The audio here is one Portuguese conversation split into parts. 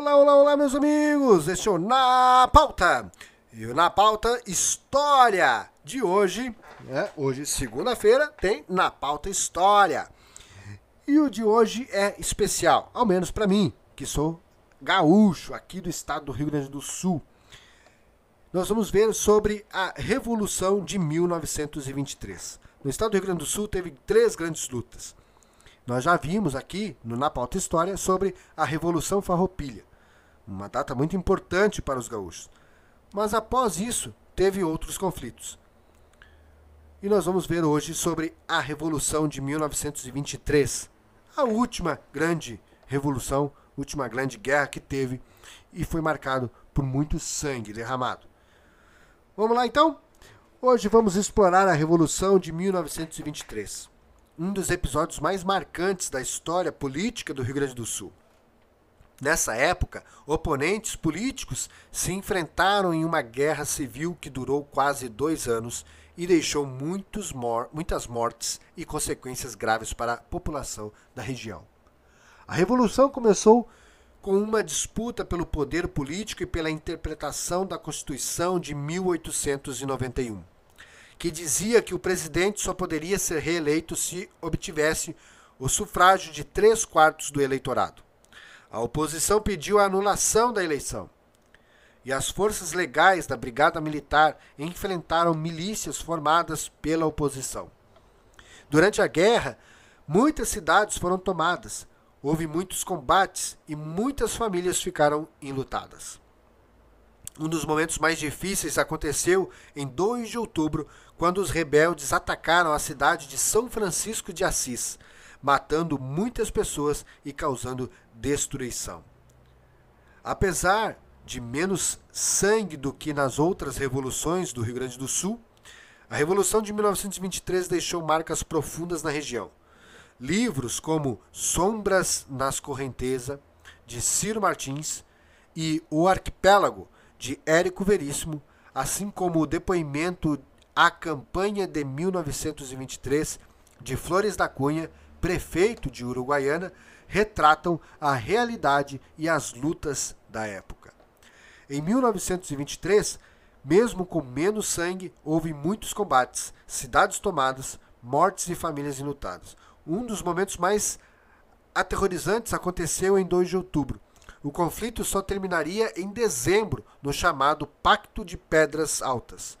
Olá, olá, olá, meus amigos! Este é o Na Pauta. E o Na Pauta História de hoje, né? hoje, segunda-feira, tem Na Pauta História. E o de hoje é especial, ao menos para mim, que sou gaúcho aqui do estado do Rio Grande do Sul. Nós vamos ver sobre a Revolução de 1923. No estado do Rio Grande do Sul teve três grandes lutas. Nós já vimos aqui no Na Pauta História sobre a Revolução Farroupilha, uma data muito importante para os gaúchos. Mas após isso, teve outros conflitos. E nós vamos ver hoje sobre a Revolução de 1923, a última grande revolução, última grande guerra que teve e foi marcado por muito sangue derramado. Vamos lá então? Hoje vamos explorar a Revolução de 1923 um dos episódios mais marcantes da história política do Rio Grande do Sul. Nessa época, oponentes políticos se enfrentaram em uma guerra civil que durou quase dois anos e deixou mor muitas mortes e consequências graves para a população da região. A revolução começou com uma disputa pelo poder político e pela interpretação da Constituição de 1891 que dizia que o presidente só poderia ser reeleito se obtivesse o sufrágio de três quartos do eleitorado. A oposição pediu a anulação da eleição. E as forças legais da Brigada Militar enfrentaram milícias formadas pela oposição. Durante a guerra, muitas cidades foram tomadas, houve muitos combates e muitas famílias ficaram enlutadas. Um dos momentos mais difíceis aconteceu em 2 de outubro, quando os rebeldes atacaram a cidade de São Francisco de Assis, matando muitas pessoas e causando destruição. Apesar de menos sangue do que nas outras revoluções do Rio Grande do Sul, a Revolução de 1923 deixou marcas profundas na região. Livros como Sombras nas Correnteza, de Ciro Martins, e O Arquipélago, de Érico Veríssimo, assim como o depoimento a campanha de 1923 de Flores da Cunha, prefeito de Uruguaiana, retratam a realidade e as lutas da época. Em 1923, mesmo com menos sangue, houve muitos combates, cidades tomadas, mortes e famílias enlutadas. Um dos momentos mais aterrorizantes aconteceu em 2 de outubro. O conflito só terminaria em dezembro, no chamado Pacto de Pedras Altas.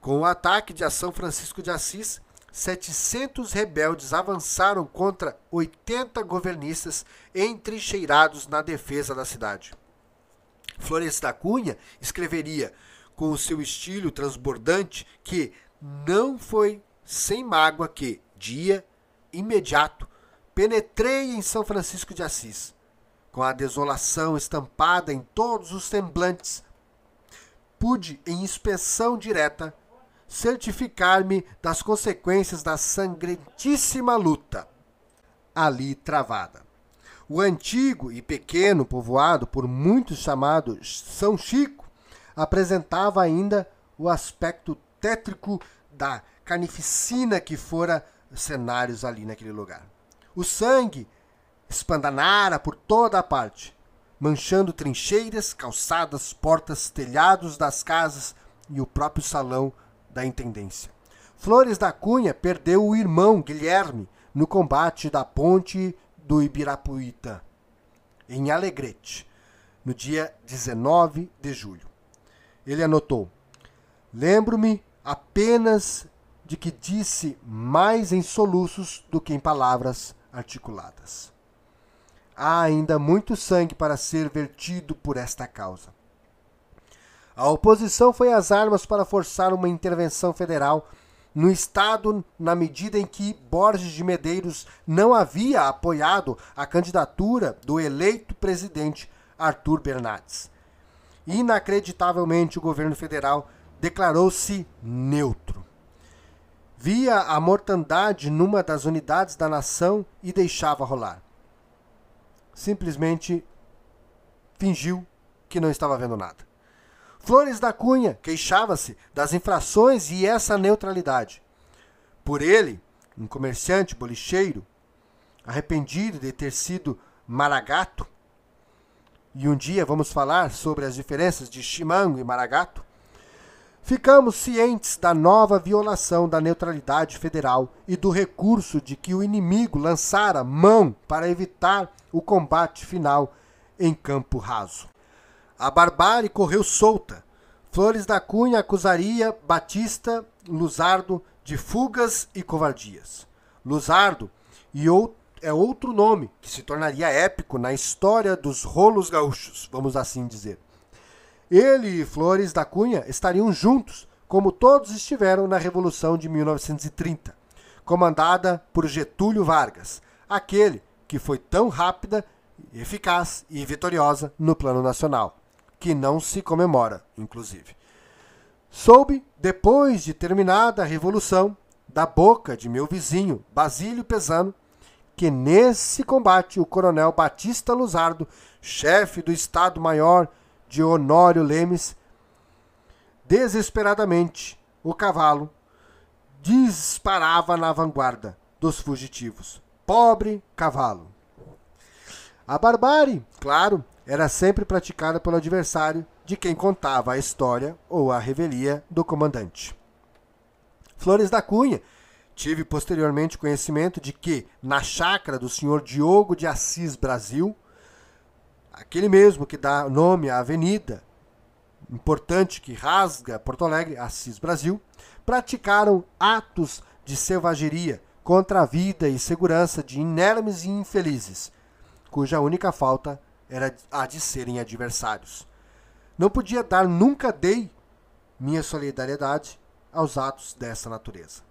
Com o ataque de São Francisco de Assis, 700 rebeldes avançaram contra 80 governistas entrincheirados na defesa da cidade. Flores da Cunha escreveria, com o seu estilo transbordante, que não foi sem mágoa que, dia imediato, penetrei em São Francisco de Assis. Com a desolação estampada em todos os semblantes, pude, em inspeção direta, certificar-me das consequências da sangrentíssima luta ali travada. O antigo e pequeno povoado, por muitos chamado São Chico, apresentava ainda o aspecto tétrico da carnificina que fora cenários ali naquele lugar. O sangue espandanara por toda a parte, manchando trincheiras, calçadas, portas, telhados das casas e o próprio salão da intendência. Flores da Cunha perdeu o irmão Guilherme no combate da ponte do Ibirapuitã, em Alegrete, no dia 19 de julho. Ele anotou: Lembro-me apenas de que disse mais em soluços do que em palavras articuladas. Há ainda muito sangue para ser vertido por esta causa. A oposição foi às armas para forçar uma intervenção federal no Estado, na medida em que Borges de Medeiros não havia apoiado a candidatura do eleito presidente Arthur Bernardes. Inacreditavelmente, o governo federal declarou-se neutro. Via a mortandade numa das unidades da nação e deixava rolar. Simplesmente fingiu que não estava vendo nada. Flores da Cunha queixava-se das infrações e essa neutralidade. Por ele, um comerciante bolicheiro, arrependido de ter sido maragato, e um dia vamos falar sobre as diferenças de chimango e maragato, ficamos cientes da nova violação da neutralidade federal e do recurso de que o inimigo lançara mão para evitar o combate final em campo raso. A barbárie correu solta. Flores da Cunha acusaria Batista Luzardo de fugas e covardias. Luzardo e é outro nome que se tornaria épico na história dos rolos gaúchos, vamos assim dizer. Ele e Flores da Cunha estariam juntos, como todos estiveram na Revolução de 1930, comandada por Getúlio Vargas, aquele que foi tão rápida, eficaz e vitoriosa no plano nacional, que não se comemora, inclusive. Soube, depois de terminada a Revolução, da boca de meu vizinho, Basílio Pesano, que nesse combate o coronel Batista Luzardo, chefe do Estado-Maior de Honório Lemes, desesperadamente o cavalo disparava na vanguarda dos fugitivos. Pobre cavalo. A barbárie, claro, era sempre praticada pelo adversário de quem contava a história ou a revelia do comandante. Flores da Cunha tive posteriormente conhecimento de que, na chácara do senhor Diogo de Assis Brasil, aquele mesmo que dá nome à avenida importante que rasga Porto Alegre, Assis Brasil, praticaram atos de selvageria contra a vida e segurança de inermes e infelizes, cuja única falta era a de serem adversários. Não podia dar, nunca dei minha solidariedade aos atos dessa natureza.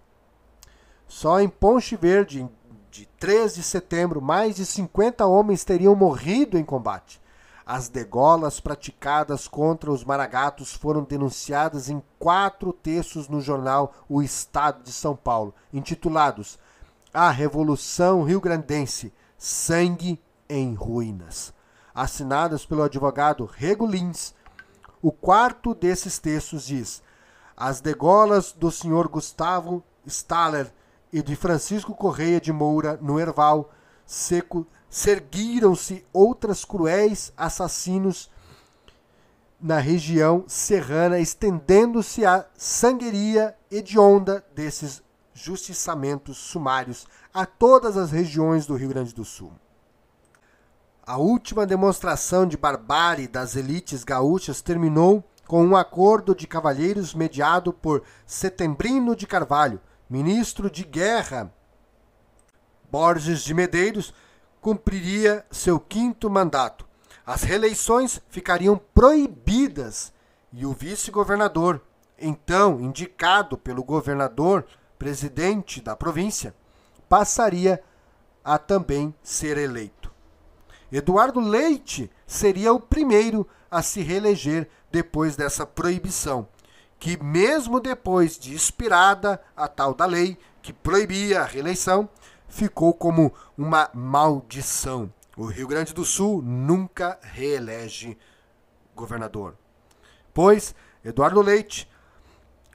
Só em Ponche Verde, de 3 de setembro, mais de 50 homens teriam morrido em combate. As degolas praticadas contra os maragatos foram denunciadas em quatro textos no jornal O Estado de São Paulo, intitulados A Revolução Rio-Grandense Sangue em Ruínas, assinadas pelo advogado Regulins. O quarto desses textos diz: As degolas do senhor Gustavo Staller e de Francisco Correia de Moura, no Erval Seco, seguiram-se outras cruéis assassinos na região serrana, estendendo-se a sangueria hedionda desses justiçamentos sumários a todas as regiões do Rio Grande do Sul. A última demonstração de barbárie das elites gaúchas terminou com um acordo de cavalheiros mediado por Setembrino de Carvalho, ministro de Guerra, Borges de Medeiros, cumpriria seu quinto mandato. As reeleições ficariam proibidas e o vice-governador, então indicado pelo governador presidente da província, passaria a também ser eleito. Eduardo Leite seria o primeiro a se reeleger depois dessa proibição que, mesmo depois de expirada a tal da lei que proibia a reeleição, ficou como uma maldição. O Rio Grande do Sul nunca reelege governador. Pois Eduardo Leite,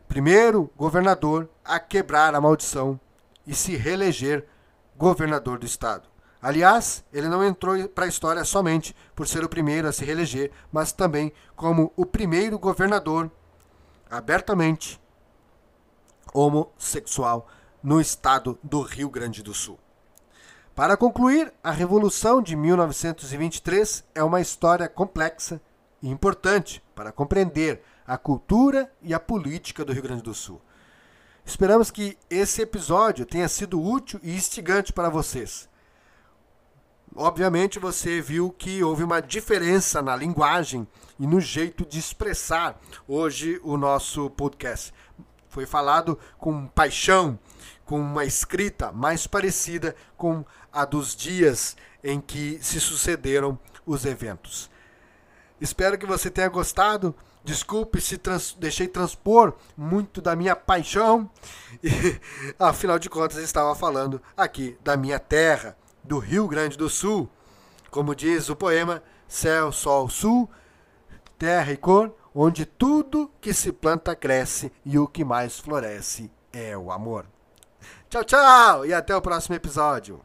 primeiro governador a quebrar a maldição e se reeleger governador do estado. Aliás, ele não entrou para a história somente por ser o primeiro a se reeleger, mas também como o primeiro governador abertamente homossexual no estado do Rio Grande do Sul. Para concluir, a Revolução de 1923 é uma história complexa e importante para compreender a cultura e a política do Rio Grande do Sul. Esperamos que esse episódio tenha sido útil e instigante para vocês. Obviamente você viu que houve uma diferença na linguagem e no jeito de expressar hoje o nosso podcast. Foi falado com paixão, com uma escrita mais parecida com a dos dias em que se sucederam os eventos. Espero que você tenha gostado. Desculpe se trans deixei transpor muito da minha paixão. E, afinal de contas, estava falando aqui da minha terra, do Rio Grande do Sul. Como diz o poema, céu, sol, sul, terra e cor, onde tudo que se planta cresce e o que mais floresce é o amor. Tchau, tchau e até o próximo episódio.